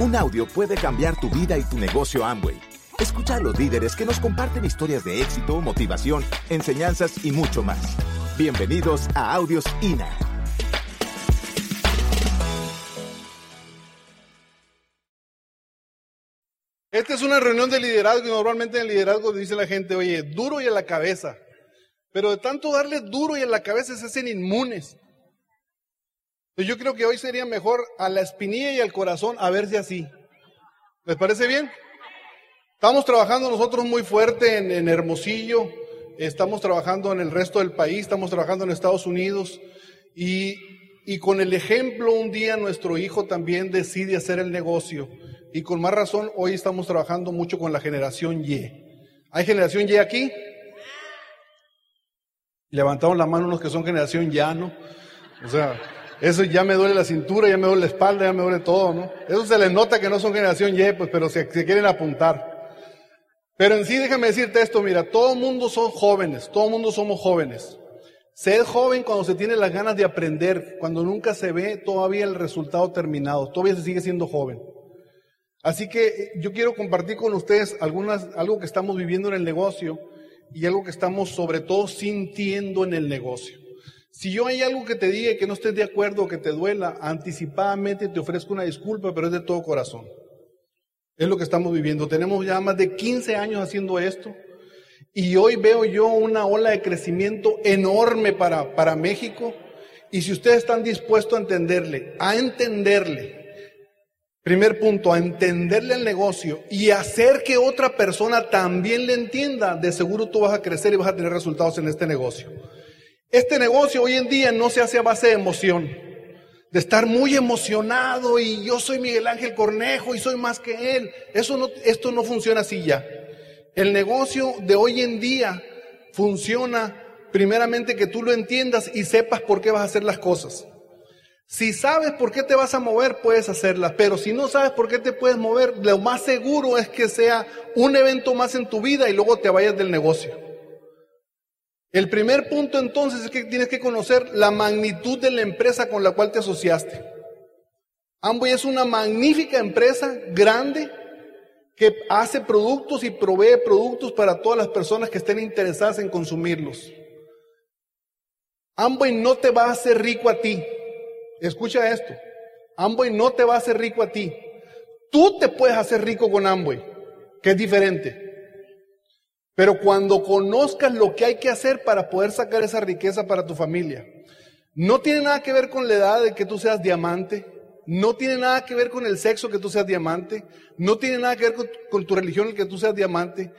Un audio puede cambiar tu vida y tu negocio Amway. Escucha a los líderes que nos comparten historias de éxito, motivación, enseñanzas y mucho más. Bienvenidos a Audios INA. Esta es una reunión de liderazgo y normalmente en el liderazgo dice la gente, oye, duro y a la cabeza. Pero de tanto darle duro y a la cabeza se hacen inmunes. Yo creo que hoy sería mejor a la espinilla y al corazón a ver si así. ¿Les parece bien? Estamos trabajando nosotros muy fuerte en, Hermosillo, estamos trabajando en el resto del país, estamos trabajando en Estados Unidos y, y con el ejemplo un día nuestro hijo también decide hacer el negocio y con más razón hoy estamos trabajando mucho con la generación Y. ¿Hay generación Y aquí? Levantamos la mano unos que son generación ya, ¿no? O sea, eso ya me duele la cintura, ya me duele la espalda, ya me duele todo, ¿no? Eso se les nota que no son generación Y, pues, pero se, se quieren apuntar. Pero en sí, déjame decirte esto, mira, todo mundo son jóvenes, todo mundo somos jóvenes. Ser joven cuando se tiene las ganas de aprender, cuando nunca se ve todavía el resultado terminado, todavía se sigue siendo joven. Así que eh, yo quiero compartir con ustedes algunas, algo que estamos viviendo en el negocio y algo que estamos sobre todo sintiendo en el negocio. Si yo hay algo que te diga que no estés de acuerdo o que te duela, anticipadamente te ofrezco una disculpa, pero es de todo corazón. Es lo que estamos viviendo. Tenemos ya más de 15 años haciendo esto y hoy veo yo una ola de crecimiento enorme para, para México. Y si ustedes están dispuestos a entenderle, a entenderle, Primer punto, a entenderle el negocio y hacer que otra persona también le entienda, de seguro tú vas a crecer y vas a tener resultados en este negocio. Este negocio hoy en día no se hace a base de emoción, de estar muy emocionado y yo soy Miguel Ángel Cornejo y soy más que él. Eso no, esto no funciona así ya. El negocio de hoy en día funciona primeramente que tú lo entiendas y sepas por qué vas a hacer las cosas. Si sabes por qué te vas a mover, puedes hacerlas, pero si no sabes por qué te puedes mover, lo más seguro es que sea un evento más en tu vida y luego te vayas del negocio. El primer punto entonces es que tienes que conocer la magnitud de la empresa con la cual te asociaste. Amway es una magnífica empresa grande que hace productos y provee productos para todas las personas que estén interesadas en consumirlos. Amway no te va a hacer rico a ti. Escucha esto. Amway no te va a hacer rico a ti. Tú te puedes hacer rico con Amway, que es diferente. Pero cuando conozcas lo que hay que hacer para poder sacar esa riqueza para tu familia, no tiene nada que ver con la edad de que tú seas diamante, no tiene nada que ver con el sexo que tú seas diamante, no tiene nada que ver con, tu religión el que tú seas diamante.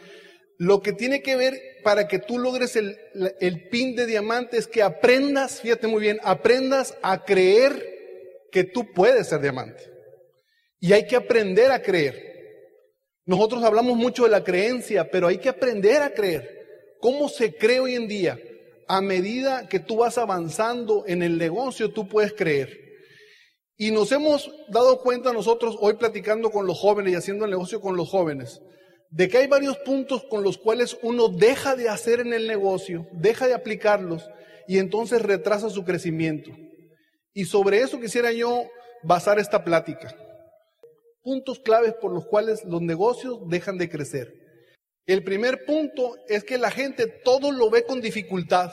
Lo que tiene que ver para que tú logres el, el, pin de diamante es que aprendas, fíjate muy bien, aprendas a creer que tú puedes ser diamante. Y hay que aprender a creer. Nosotros hablamos mucho de la creencia, pero hay que aprender a creer. ¿Cómo se cree hoy en día? A medida que tú vas avanzando en el negocio, tú puedes creer. Y nos hemos dado cuenta nosotros hoy platicando con los jóvenes y haciendo el negocio con los jóvenes, de que hay varios puntos con los cuales uno deja de hacer en el negocio, deja de aplicarlos y entonces retrasa su crecimiento. Y sobre eso quisiera yo basar esta plática. Puntos claves por los cuales los negocios dejan de crecer. El primer punto es que la gente todo lo ve con dificultad.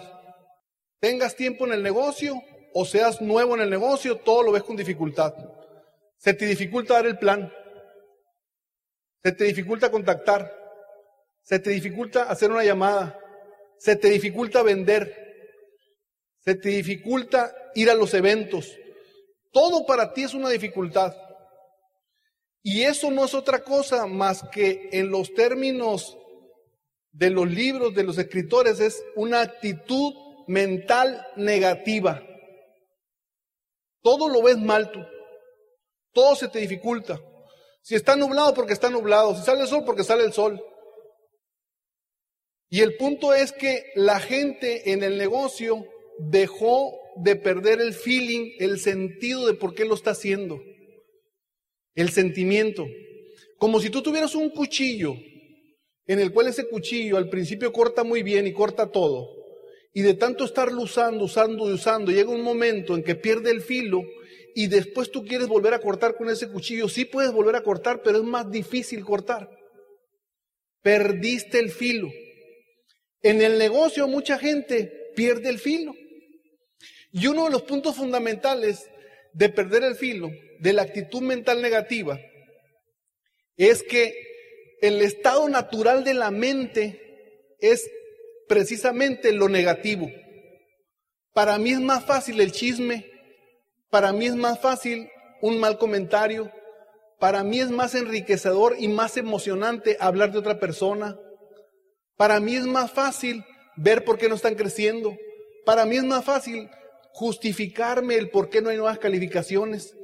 Tengas tiempo en el negocio o seas nuevo en el negocio, todo lo ves con dificultad. Se te dificulta dar el plan. Se te dificulta contactar. Se te dificulta hacer una llamada. Se te dificulta vender. Se te dificulta ir a los eventos. Todo para ti es una dificultad. Y eso no es otra cosa más que en los términos de los libros de los escritores es una actitud mental negativa. Todo lo ves mal tú. Todo se te dificulta. Si está nublado, porque está nublado. Si sale el sol, porque sale el sol. Y el punto es que la gente en el negocio dejó de perder el feeling, el sentido de por qué lo está haciendo. El sentimiento. Como si tú tuvieras un cuchillo en el cual ese cuchillo al principio corta muy bien y corta todo. Y de tanto estarlo usando, usando y usando, llega un momento en que pierde el filo y después tú quieres volver a cortar con ese cuchillo, sí puedes volver a cortar, pero es más difícil cortar. Perdiste el filo. En el negocio mucha gente pierde el filo. Y uno de los puntos fundamentales de perder el filo, de la actitud mental negativa, es que el estado natural de la mente es precisamente lo negativo. Para mí es más fácil el chisme, para mí es más fácil un mal comentario. Para mí es más enriquecedor y más emocionante hablar de otra persona. Para mí es más fácil ver por qué no están creciendo. Para mí es más fácil justificarme el por qué no hay nuevas calificaciones.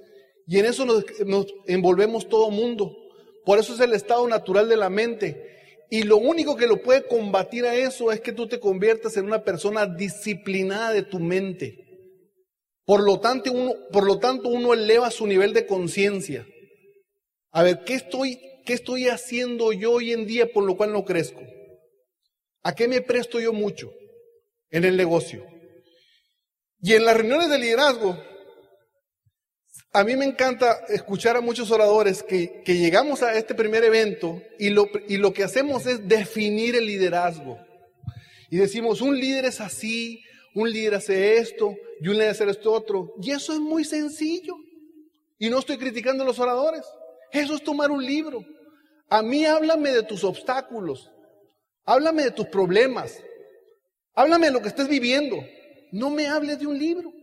Y en eso nos, envolvemos todo mundo. Por eso es el estado natural de la mente. Y lo único que lo puede combatir a eso es que tú te conviertas en una persona disciplinada de tu mente. Por lo, tanto, uno, por lo tanto, uno eleva su nivel de conciencia. A ver, ¿qué estoy, ¿qué estoy haciendo yo hoy en día por lo cual no crezco? ¿A qué me presto yo mucho en el negocio? Y en las reuniones de liderazgo, a mí me encanta escuchar a muchos oradores que, llegamos a este primer evento y lo, y lo que hacemos es definir el liderazgo. Y decimos, un líder es así, un líder hace esto y un líder hace esto otro. Y eso es muy sencillo. Y no estoy criticando a los oradores. Eso es tomar un libro. A mí háblame de tus obstáculos. Háblame de tus problemas. Háblame de lo que estés viviendo. No me hables de un libro.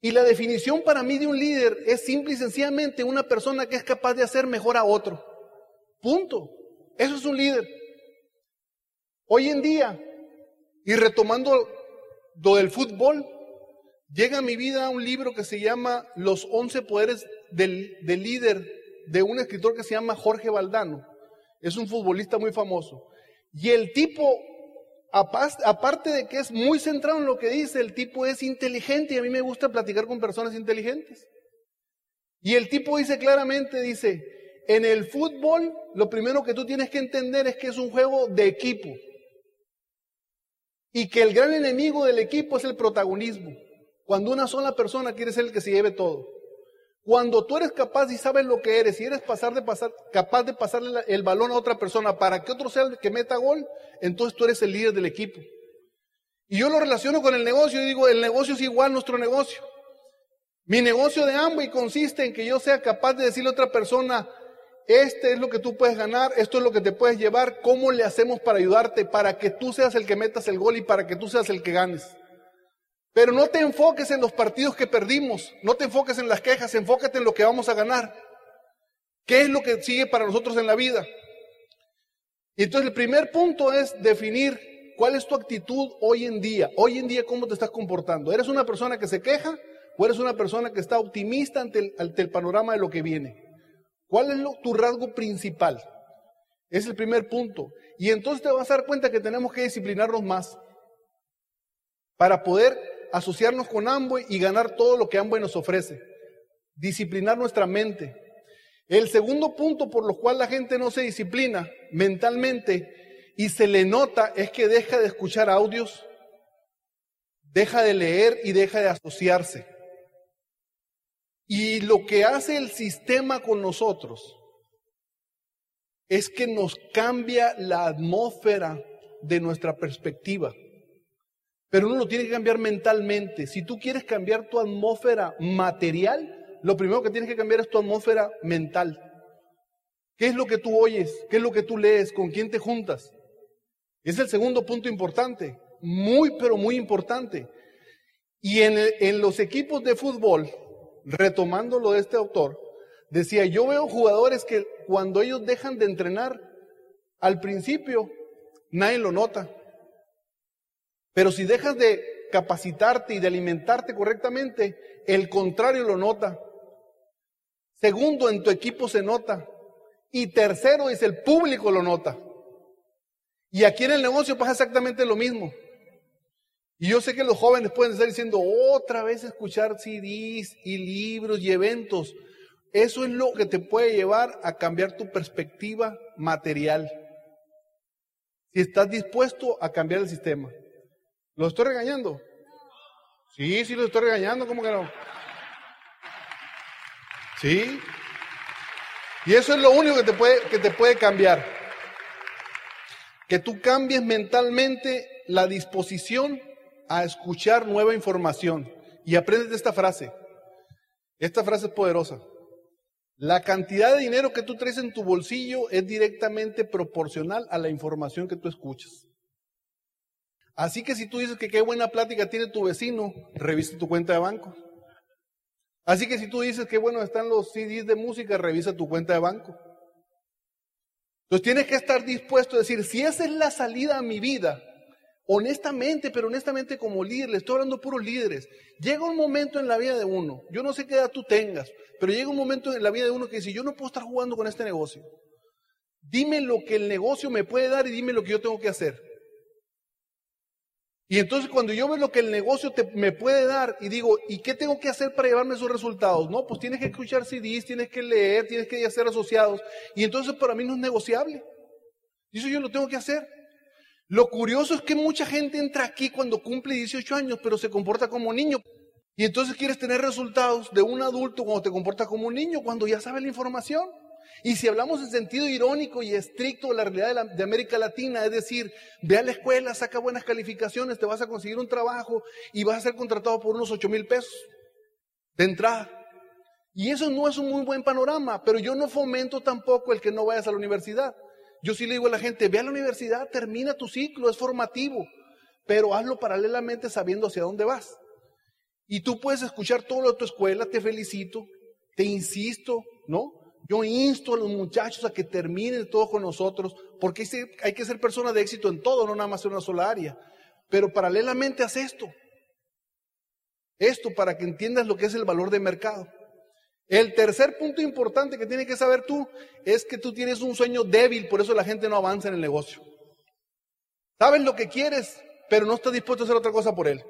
Y la definición para mí de un líder es simple y sencillamente una persona que es capaz de hacer mejor a otro. Punto. Eso es un líder. Hoy en día y retomando lo del fútbol, llega a mi vida un libro que se llama Los once poderes del, líder de un escritor que se llama Jorge Valdano. Es un futbolista muy famoso. Y el tipo, aparte de que es muy centrado en lo que dice, el tipo es inteligente y a mí me gusta platicar con personas inteligentes. Y el tipo dice claramente, dice, en el fútbol lo primero que tú tienes que entender es que es un juego de equipo y que el gran enemigo del equipo es el protagonismo. Cuando una sola persona quiere ser el que se lleve todo. Cuando tú eres capaz y sabes lo que eres y eres pasar de pasar, capaz de pasarle el balón a otra persona para que otro sea el que meta gol, entonces tú eres el líder del equipo. Y yo lo relaciono con el negocio y digo, el negocio es igual nuestro negocio. Mi negocio de Amway consiste en que yo sea capaz de decirle a otra persona, este es lo que tú puedes ganar, esto es lo que te puedes llevar, ¿cómo le hacemos para ayudarte? Para que tú seas el que metas el gol y para que tú seas el que ganes. Pero no te enfoques en los partidos que perdimos, no te enfoques en las quejas, enfócate en lo que vamos a ganar. ¿Qué es lo que sigue para nosotros en la vida? Y entonces el primer punto es definir cuál es tu actitud hoy en día. Hoy en día, ¿cómo te estás comportando? ¿Eres una persona que se queja o eres una persona que está optimista ante ante el panorama de lo que viene? ¿Cuál es tu rasgo principal? Es el primer punto. Y entonces te vas a dar cuenta que tenemos que disciplinarnos más para poder asociarnos con Amway y ganar todo lo que Amway nos ofrece. Disciplinar nuestra mente. El segundo punto por lo cual la gente no se disciplina mentalmente y se le nota es que deja de escuchar audios, deja de leer y deja de asociarse. Y lo que hace el sistema con nosotros es que nos cambia la atmósfera de nuestra perspectiva. Pero uno lo tiene que cambiar mentalmente. Si tú quieres cambiar tu atmósfera material, lo primero que tienes que cambiar es tu atmósfera mental. ¿Qué es lo que tú oyes? ¿Qué es lo que tú lees? ¿Con quién te juntas? Es el segundo punto importante, muy pero muy importante. Y en, los equipos de fútbol, retomando lo de este autor, decía, yo veo jugadores que cuando ellos dejan de entrenar, al principio nadie lo nota. Pero si dejas de capacitarte y de alimentarte correctamente, el contrario lo nota. Segundo, en tu equipo se nota. Y tercero, es el público lo nota. Y aquí en el negocio pasa exactamente lo mismo. Y yo sé que los jóvenes pueden estar diciendo otra vez escuchar CDs y libros y eventos. Eso es lo que te puede llevar a cambiar tu perspectiva material. Si estás dispuesto a cambiar el sistema. ¿Lo estoy regañando? Sí, sí, lo estoy regañando, ¿cómo que no? ¿Sí? Y eso es lo único que te puede, que te puede cambiar. Que tú cambies mentalmente la disposición a escuchar nueva información. Y aprendes esta frase. Esta frase es poderosa. La cantidad de dinero que tú traes en tu bolsillo es directamente proporcional a la información que tú escuchas. Así que si tú dices que qué buena plática tiene tu vecino, revisa tu cuenta de banco. Así que si tú dices que bueno están los CDs de música, revisa tu cuenta de banco. Entonces tienes que estar dispuesto a decir, si esa es la salida a mi vida, honestamente, pero honestamente como líder, le estoy hablando puros líderes, llega un momento en la vida de uno, yo no sé qué edad tú tengas, pero llega un momento en la vida de uno que dice, yo no puedo estar jugando con este negocio. Dime lo que el negocio me puede dar y dime lo que yo tengo que hacer. Y entonces cuando yo veo lo que el negocio me puede dar y digo, ¿y qué tengo que hacer para llevarme esos resultados? No, pues tienes que escuchar CDs, tienes que leer, tienes que hacer asociados. Y entonces para mí no es negociable. Y eso yo lo tengo que hacer. Lo curioso es que mucha gente entra aquí cuando cumple 18 años, pero se comporta como niño. Y entonces quieres tener resultados de un adulto cuando te comporta como un niño, cuando ya sabe la información. Y si hablamos en sentido irónico y estricto de la realidad de, América Latina, es decir, ve a la escuela, saca buenas calificaciones, te vas a conseguir un trabajo y vas a ser contratado por unos 8 mil pesos de entrada. Y eso no es un muy buen panorama, pero yo no fomento tampoco el que no vayas a la universidad. Yo sí le digo a la gente, ve a la universidad, termina tu ciclo, es formativo, pero hazlo paralelamente sabiendo hacia dónde vas. Y tú puedes escuchar todo lo de tu escuela, te felicito, te insisto, ¿no? Yo insto a los muchachos a que terminen todo con nosotros, porque hay que ser persona de éxito en todo, no nada más en una sola área. Pero paralelamente haz esto. Esto para que entiendas lo que es el valor de mercado. El tercer punto importante que tienes que saber tú es que tú tienes un sueño débil, por eso la gente no avanza en el negocio. Sabes lo que quieres, pero no estás dispuesto a hacer otra cosa por él.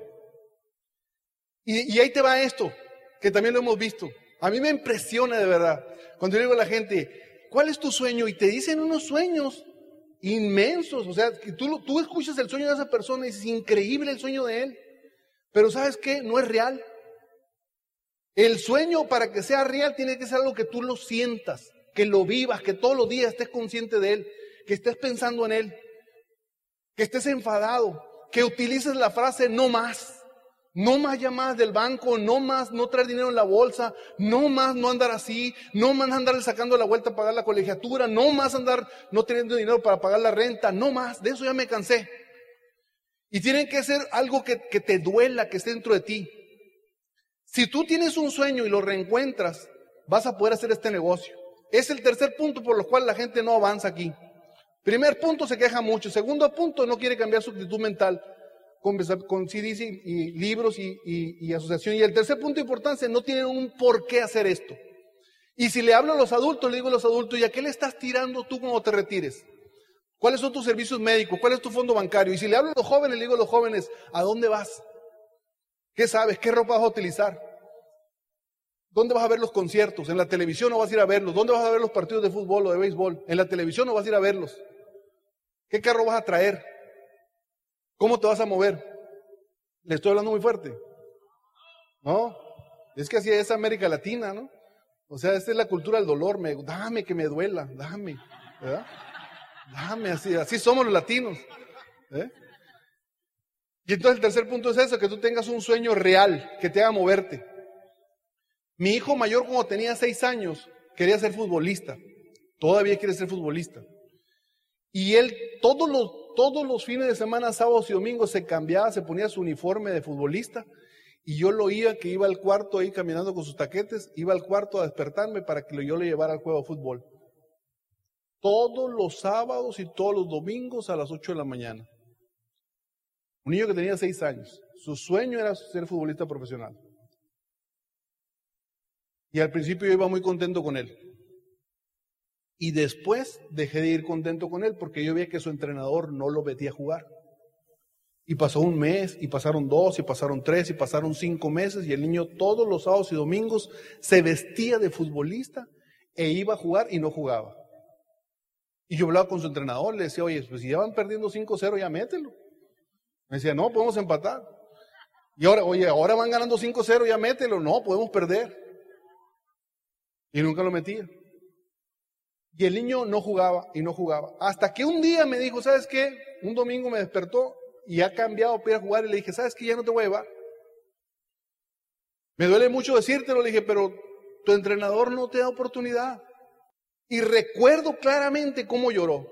Y, y ahí te va esto, que también lo hemos visto. A mí me impresiona de verdad. Cuando yo digo a la gente, ¿cuál es tu sueño? Y te dicen unos sueños inmensos. O sea, que tú, tú escuchas el sueño de esa persona y es increíble el sueño de él. Pero ¿sabes qué? No es real. El sueño para que sea real tiene que ser algo que tú lo sientas, que lo vivas, que todos los días estés consciente de él, que estés pensando en él, que estés enfadado, que utilices la frase no más. No más llamadas del banco, no más no traer dinero en la bolsa, no más no andar así, no más andar sacando la vuelta a pagar la colegiatura, no más andar no teniendo dinero para pagar la renta, no más, de eso ya me cansé. Y tiene que ser algo que, que te duela, que esté dentro de ti. Si tú tienes un sueño y lo reencuentras, vas a poder hacer este negocio. Es el tercer punto por lo cual la gente no avanza aquí. Primer punto, se queja mucho. Segundo punto, no quiere cambiar su actitud mental con, CDs y, libros y, y, asociación. Y el tercer punto de importancia, no tienen un por qué hacer esto. Y si le hablo a los adultos, le digo a los adultos, ¿y a qué le estás tirando tú cuando te retires? ¿Cuáles son tus servicios médicos? ¿Cuál es tu fondo bancario? Y si le hablo a los jóvenes, le digo a los jóvenes, ¿a dónde vas? ¿Qué sabes? ¿Qué ropa vas a utilizar? ¿Dónde vas a ver los conciertos? ¿En la televisión o vas a ir a verlos? ¿Dónde vas a ver los partidos de fútbol o de béisbol? ¿En la televisión o vas a ir a verlos? ¿Qué carro vas a traer? ¿Cómo te vas a mover? Le estoy hablando muy fuerte. ¿No? Es que así es América Latina, ¿no? O sea, esta es la cultura del dolor. Me, dame que me duela, dame. ¿verdad? Dame así, así somos los latinos. ¿eh? Y entonces el tercer punto es eso, que tú tengas un sueño real, que te haga moverte. Mi hijo mayor cuando tenía seis años quería ser futbolista. Todavía quiere ser futbolista. Y él todos los, todos los fines de semana, sábados y domingos, se cambiaba, se ponía su uniforme de futbolista. Y yo lo oía que iba al cuarto ahí caminando con sus taquetes, iba al cuarto a despertarme para que yo le llevara al juego de fútbol. Todos los sábados y todos los domingos a las 8 de la mañana. Un niño que tenía seis años. Su sueño era ser futbolista profesional. Y al principio yo iba muy contento con él. Y después dejé de ir contento con él porque yo veía que su entrenador no lo metía a jugar. Y pasó un mes, y pasaron dos, y pasaron tres, y pasaron cinco meses, y el niño todos los sábados y domingos se vestía de futbolista e iba a jugar y no jugaba. Y yo hablaba con su entrenador, le decía, oye, pues si ya van perdiendo 5-0, ya mételo. Me decía, no, podemos empatar. Y ahora, oye, ahora van ganando 5-0, ya mételo. No, podemos perder. Y nunca lo metía. Y el niño no jugaba y no jugaba. Hasta que un día me dijo, ¿sabes qué? Un domingo me despertó y ha cambiado para a jugar y le dije, ¿sabes qué? Ya no te voy a llevar. Me duele mucho decírtelo, le dije, pero tu entrenador no te da oportunidad. Y recuerdo claramente cómo lloró.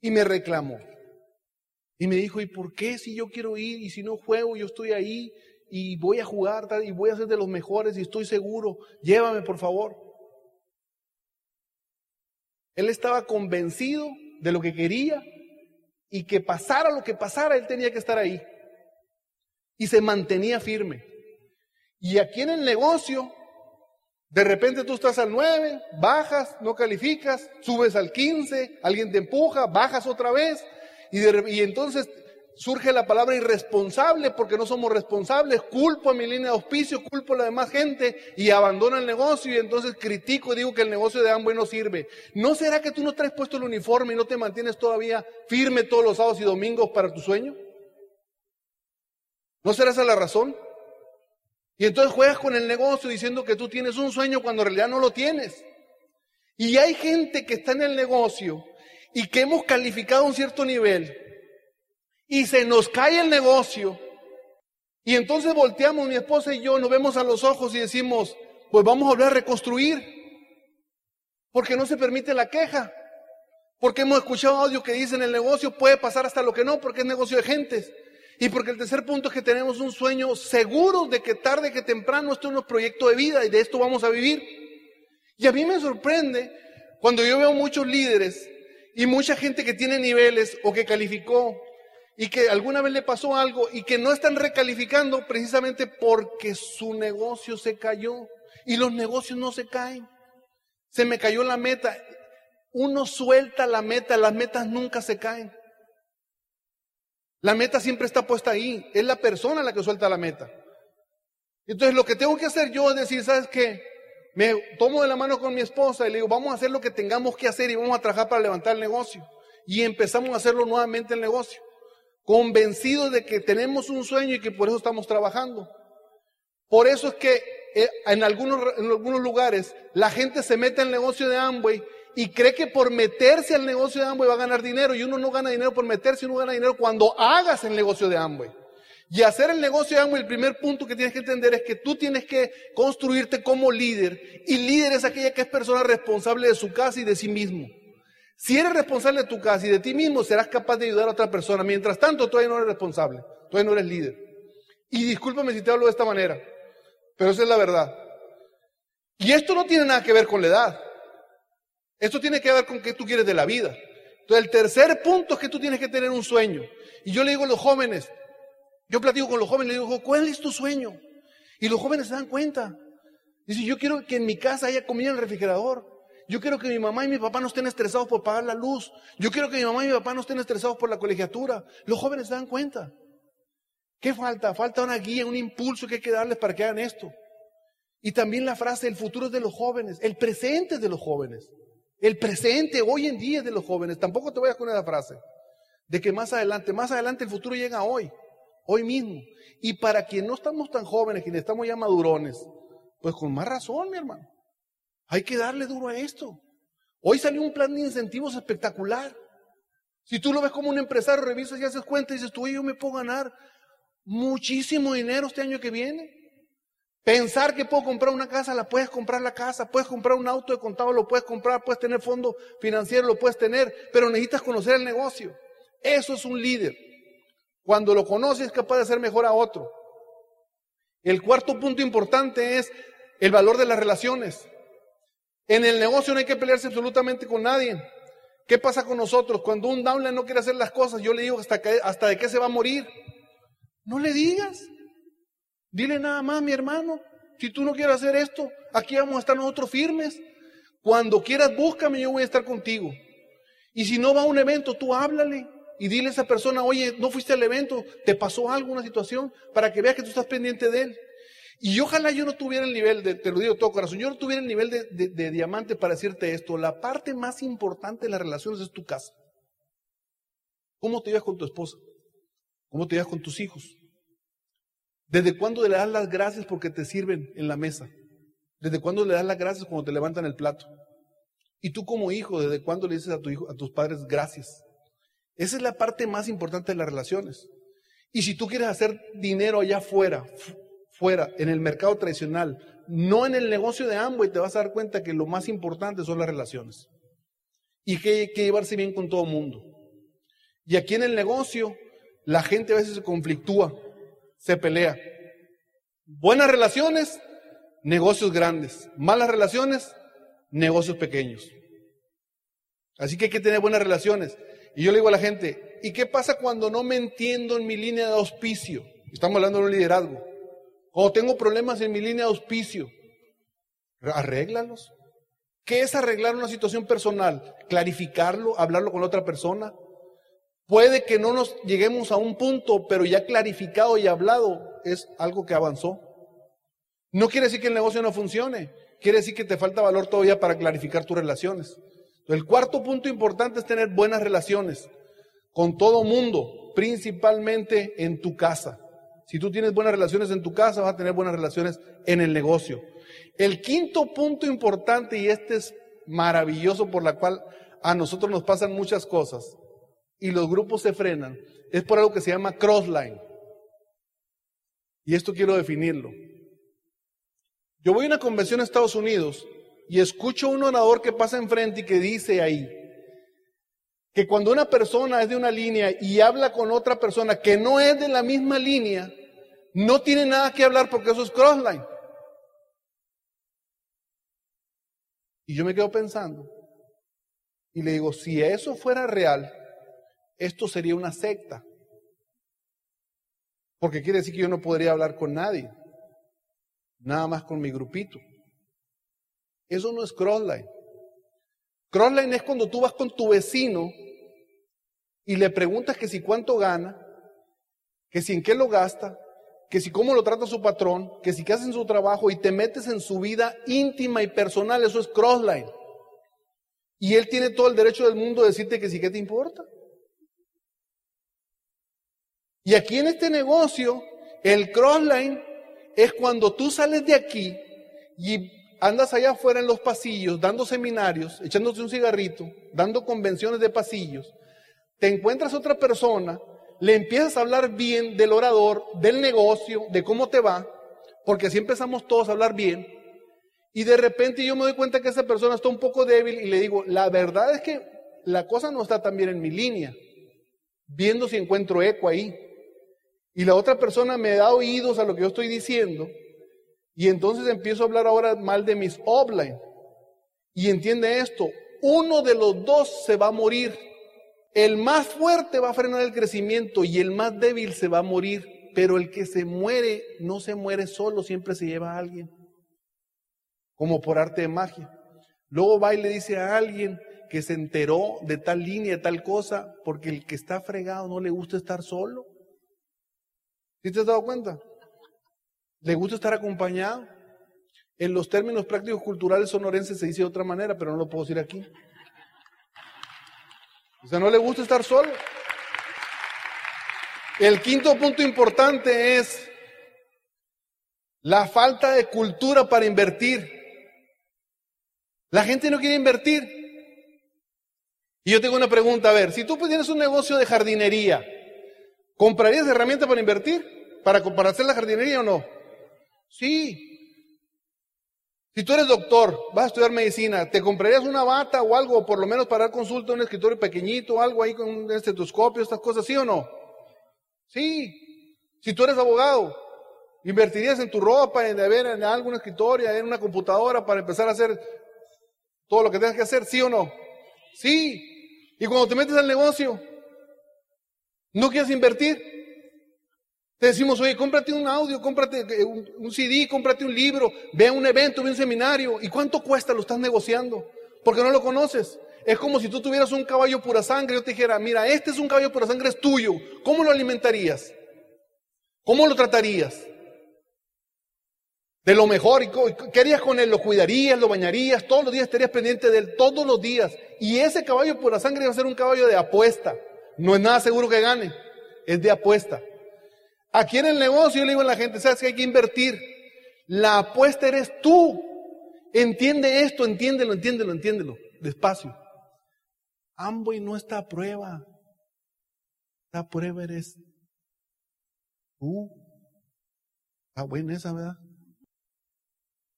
Y me reclamó. Y me dijo, ¿y por qué si yo quiero ir y si no juego, yo estoy ahí y voy a jugar y voy a ser de los mejores y estoy seguro? Llévame, por favor. Él estaba convencido de lo que quería y que pasara lo que pasara, él tenía que estar ahí. Y se mantenía firme. Y aquí en el negocio, de repente tú estás al 9, bajas, no calificas, subes al 15, alguien te empuja, bajas otra vez, y, y entonces surge la palabra irresponsable porque no somos responsables, culpo a mi línea de auspicio, culpo a la demás gente y abandono el negocio y entonces critico y digo que el negocio de Amway no sirve. ¿No será que tú no traes puesto el uniforme y no te mantienes todavía firme todos los sábados y domingos para tu sueño? ¿No será esa la razón? Y entonces juegas con el negocio diciendo que tú tienes un sueño cuando en realidad no lo tienes. Y hay gente que está en el negocio y que hemos calificado a un cierto nivel y se nos cae el negocio. Y entonces volteamos, mi esposa y yo, nos vemos a los ojos y decimos, pues vamos a volver a reconstruir. Porque no se permite la queja. Porque hemos escuchado audio que dicen el negocio puede pasar hasta lo que no, porque es negocio de gentes. Y porque el tercer punto es que tenemos un sueño seguro de que tarde que temprano esto es un proyecto de vida y de esto vamos a vivir. Y a mí me sorprende cuando yo veo muchos líderes y mucha gente que tiene niveles o que calificó y que alguna vez le pasó algo y que no están recalificando precisamente porque su negocio se cayó y los negocios no se caen. Se me cayó la meta. Uno suelta la meta, las metas nunca se caen. La meta siempre está puesta ahí. Es la persona la que suelta la meta. Entonces lo que tengo que hacer yo es decir, ¿sabes qué? Me tomo de la mano con mi esposa y le digo, vamos a hacer lo que tengamos que hacer y vamos a trabajar para levantar el negocio. Y empezamos a hacerlo nuevamente el negocio convencidos de que tenemos un sueño y que por eso estamos trabajando. Por eso es que eh, en algunos, en algunos lugares la gente se mete al negocio de Amway y cree que por meterse al negocio de Amway va a ganar dinero y uno no gana dinero por meterse, uno gana dinero cuando hagas el negocio de Amway. Y hacer el negocio de Amway, el primer punto que tienes que entender es que tú tienes que construirte como líder y líder es aquella que es persona responsable de su casa y de sí mismo. Si eres responsable de tu casa y de ti mismo, serás capaz de ayudar a otra persona. Mientras tanto, todavía no eres responsable, todavía no eres líder. Y discúlpame si te hablo de esta manera, pero esa es la verdad. Y esto no tiene nada que ver con la edad. Esto tiene que ver con qué tú quieres de la vida. Entonces, el tercer punto es que tú tienes que tener un sueño. Y yo le digo a los jóvenes, yo platico con los jóvenes, le digo, ¿cuál es tu sueño? Y los jóvenes se dan cuenta. Dice, yo quiero que en mi casa haya comida en el refrigerador. Yo quiero que mi mamá y mi papá no estén estresados por pagar la luz. Yo quiero que mi mamá y mi papá no estén estresados por la colegiatura. Los jóvenes se dan cuenta. ¿Qué falta? Falta una guía, un impulso que hay que darles para que hagan esto. Y también la frase, el futuro es de los jóvenes, el presente es de los jóvenes. El presente hoy en día es de los jóvenes. Tampoco te vayas con esa frase. De que más adelante, más adelante el futuro llega hoy, hoy mismo. Y para quien no estamos tan jóvenes, quienes estamos ya madurones, pues con más razón, mi hermano. Hay que darle duro a esto. Hoy salió un plan de incentivos espectacular. Si tú lo ves como un empresario, revisas y haces cuenta y dices, tú, yo me puedo ganar muchísimo dinero este año que viene. Pensar que puedo comprar una casa, la puedes comprar la casa, puedes comprar un auto de contado, lo puedes comprar, puedes tener fondo financiero, lo puedes tener, pero necesitas conocer el negocio. Eso es un líder. Cuando lo conoces es capaz de hacer mejor a otro. El cuarto punto importante es el valor de las relaciones. En el negocio no hay que pelearse absolutamente con nadie. ¿Qué pasa con nosotros? Cuando un downline no quiere hacer las cosas, yo le digo hasta, que, hasta de qué se va a morir. No le digas. Dile nada más, mi hermano. Si tú no quieres hacer esto, aquí vamos a estar nosotros firmes. Cuando quieras, búscame, yo voy a estar contigo. Y si no va a un evento, tú háblale y dile a esa persona, oye, no fuiste al evento, te pasó algo, una situación, para que veas que tú estás pendiente de él. Y ojalá yo no tuviera el nivel de, te lo digo todo corazón, yo no tuviera el nivel de, diamante para decirte esto. La parte más importante de las relaciones es tu casa. ¿Cómo te llevas con tu esposa? ¿Cómo te llevas con tus hijos? ¿Desde cuándo le das las gracias porque te sirven en la mesa? ¿Desde cuándo le das las gracias cuando te levantan el plato? Y tú como hijo, ¿desde cuándo le dices a, tu hijo, a tus padres gracias? Esa es la parte más importante de las relaciones. Y si tú quieres hacer dinero allá afuera, fuera, en el mercado tradicional, no en el negocio de Amway, te vas a dar cuenta que lo más importante son las relaciones. Y que hay que llevarse bien con todo el mundo. Y aquí en el negocio, la gente a veces se conflictúa, se pelea. Buenas relaciones, negocios grandes. Malas relaciones, negocios pequeños. Así que hay que tener buenas relaciones. Y yo le digo a la gente, ¿y qué pasa cuando no me entiendo en mi línea de auspicio? Estamos hablando de un liderazgo. O tengo problemas en mi línea de auspicio, arréglalos. ¿Qué es arreglar una situación personal? Clarificarlo, hablarlo con otra persona. Puede que no nos lleguemos a un punto, pero ya clarificado y hablado es algo que avanzó. No quiere decir que el negocio no funcione, quiere decir que te falta valor todavía para clarificar tus relaciones. El cuarto punto importante es tener buenas relaciones con todo mundo, principalmente en tu casa. Si tú tienes buenas relaciones en tu casa, vas a tener buenas relaciones en el negocio. El quinto punto importante, y este es maravilloso por la cual a nosotros nos pasan muchas cosas y los grupos se frenan, es por algo que se llama crossline. Y esto quiero definirlo. Yo voy a una convención en Estados Unidos y escucho a un orador que pasa enfrente y que dice ahí que cuando una persona es de una línea y habla con otra persona que no es de la misma línea, no tiene nada que hablar porque eso es crossline. Y yo me quedo pensando y le digo, si eso fuera real, esto sería una secta. Porque quiere decir que yo no podría hablar con nadie, nada más con mi grupito. Eso no es crossline. Crossline es cuando tú vas con tu vecino y le preguntas que si cuánto gana, que si en qué lo gasta, que si cómo lo trata su patrón, que si qué hacen su trabajo y te metes en su vida íntima y personal, eso es crossline. Y él tiene todo el derecho del mundo de decirte que sí, ¿qué te importa? Y aquí en este negocio, el crossline es cuando tú sales de aquí y andas allá afuera en los pasillos, dando seminarios, echándote un cigarrito, dando convenciones de pasillos, te encuentras otra persona le empiezas a hablar bien del orador, del negocio, de cómo te va, porque así empezamos todos a hablar bien, y de repente yo me doy cuenta que esa persona está un poco débil y le digo, la verdad es que la cosa no está tan bien en mi línea, viendo si encuentro eco ahí. Y la otra persona me da oídos a lo que yo estoy diciendo, y entonces empiezo a hablar ahora mal de mis offline. Y entiende esto, uno de los dos se va a morir el más fuerte va a frenar el crecimiento y el más débil se va a morir, pero el que se muere no se muere solo, siempre se lleva a alguien, como por arte de magia. Luego va y le dice a alguien que se enteró de tal línea, de tal cosa, porque el que está fregado no le gusta estar solo. ¿Sí te has dado cuenta? Le gusta estar acompañado. En los términos prácticos culturales sonorenses se dice de otra manera, pero no lo puedo decir aquí. O sea, no le gusta estar solo. El quinto punto importante es la falta de cultura para invertir. La gente no quiere invertir. Y yo tengo una pregunta, a ver, si tú tienes un negocio de jardinería, ¿comprarías herramientas para invertir? ¿Para, para hacer la jardinería o no? Sí, si tú eres doctor, vas a estudiar medicina, ¿te comprarías una bata o algo, por lo menos para dar consulta a un escritorio pequeñito, algo ahí con un estetoscopio, estas cosas, sí o no? Sí. Si tú eres abogado, ¿invertirías en tu ropa, en, ver en algún escritorio, en una computadora para empezar a hacer todo lo que tengas que hacer, sí o no? Sí. Y cuando te metes al negocio, ¿no quieres invertir? Te decimos, oye, cómprate un audio, cómprate eh, un, CD, cómprate un libro, ve a un evento, ve un seminario. ¿Y cuánto cuesta? Lo estás negociando. Porque no lo conoces. Es como si tú tuvieras un caballo pura sangre. Yo te dijera, mira, este es un caballo pura sangre, es tuyo. ¿Cómo lo alimentarías? ¿Cómo lo tratarías? De lo mejor. ¿Y ¿Qué harías con él? ¿Lo cuidarías? ¿Lo bañarías? Todos los días estarías pendiente de él, todos los días. Y ese caballo pura sangre va a ser un caballo de apuesta. No es nada seguro que gane. Es de apuesta. Aquí en el negocio yo le digo a la gente, ¿sabes que hay que invertir? La apuesta eres tú. Entiende esto, entiéndelo, entiéndelo, entiéndelo. Despacio. Amboy no está a prueba. La prueba eres tú. Está buena esa, ¿verdad?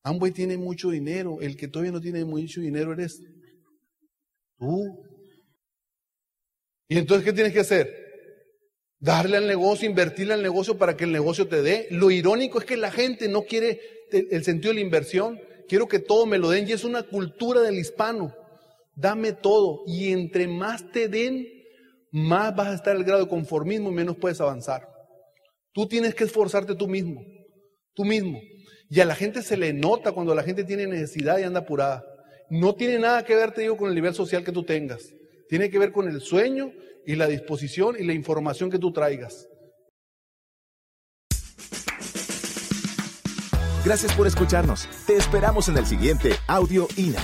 Amboy tiene mucho dinero. El que todavía no tiene mucho dinero eres tú. ¿Y entonces qué tienes que hacer? Darle al negocio, invertirle al negocio para que el negocio te dé. Lo irónico es que la gente no quiere el sentido de la inversión. Quiero que todo me lo den y es una cultura del hispano. Dame todo y entre más te den, más vas a estar el grado de conformismo y menos puedes avanzar. Tú tienes que esforzarte tú mismo, tú mismo. Y a la gente se le nota cuando la gente tiene necesidad y anda apurada. No tiene nada que ver, te digo, con el nivel social que tú tengas. Tiene que ver con el sueño y la disposición y la información que tú traigas. Gracias por escucharnos. Te esperamos en el siguiente Audio INA.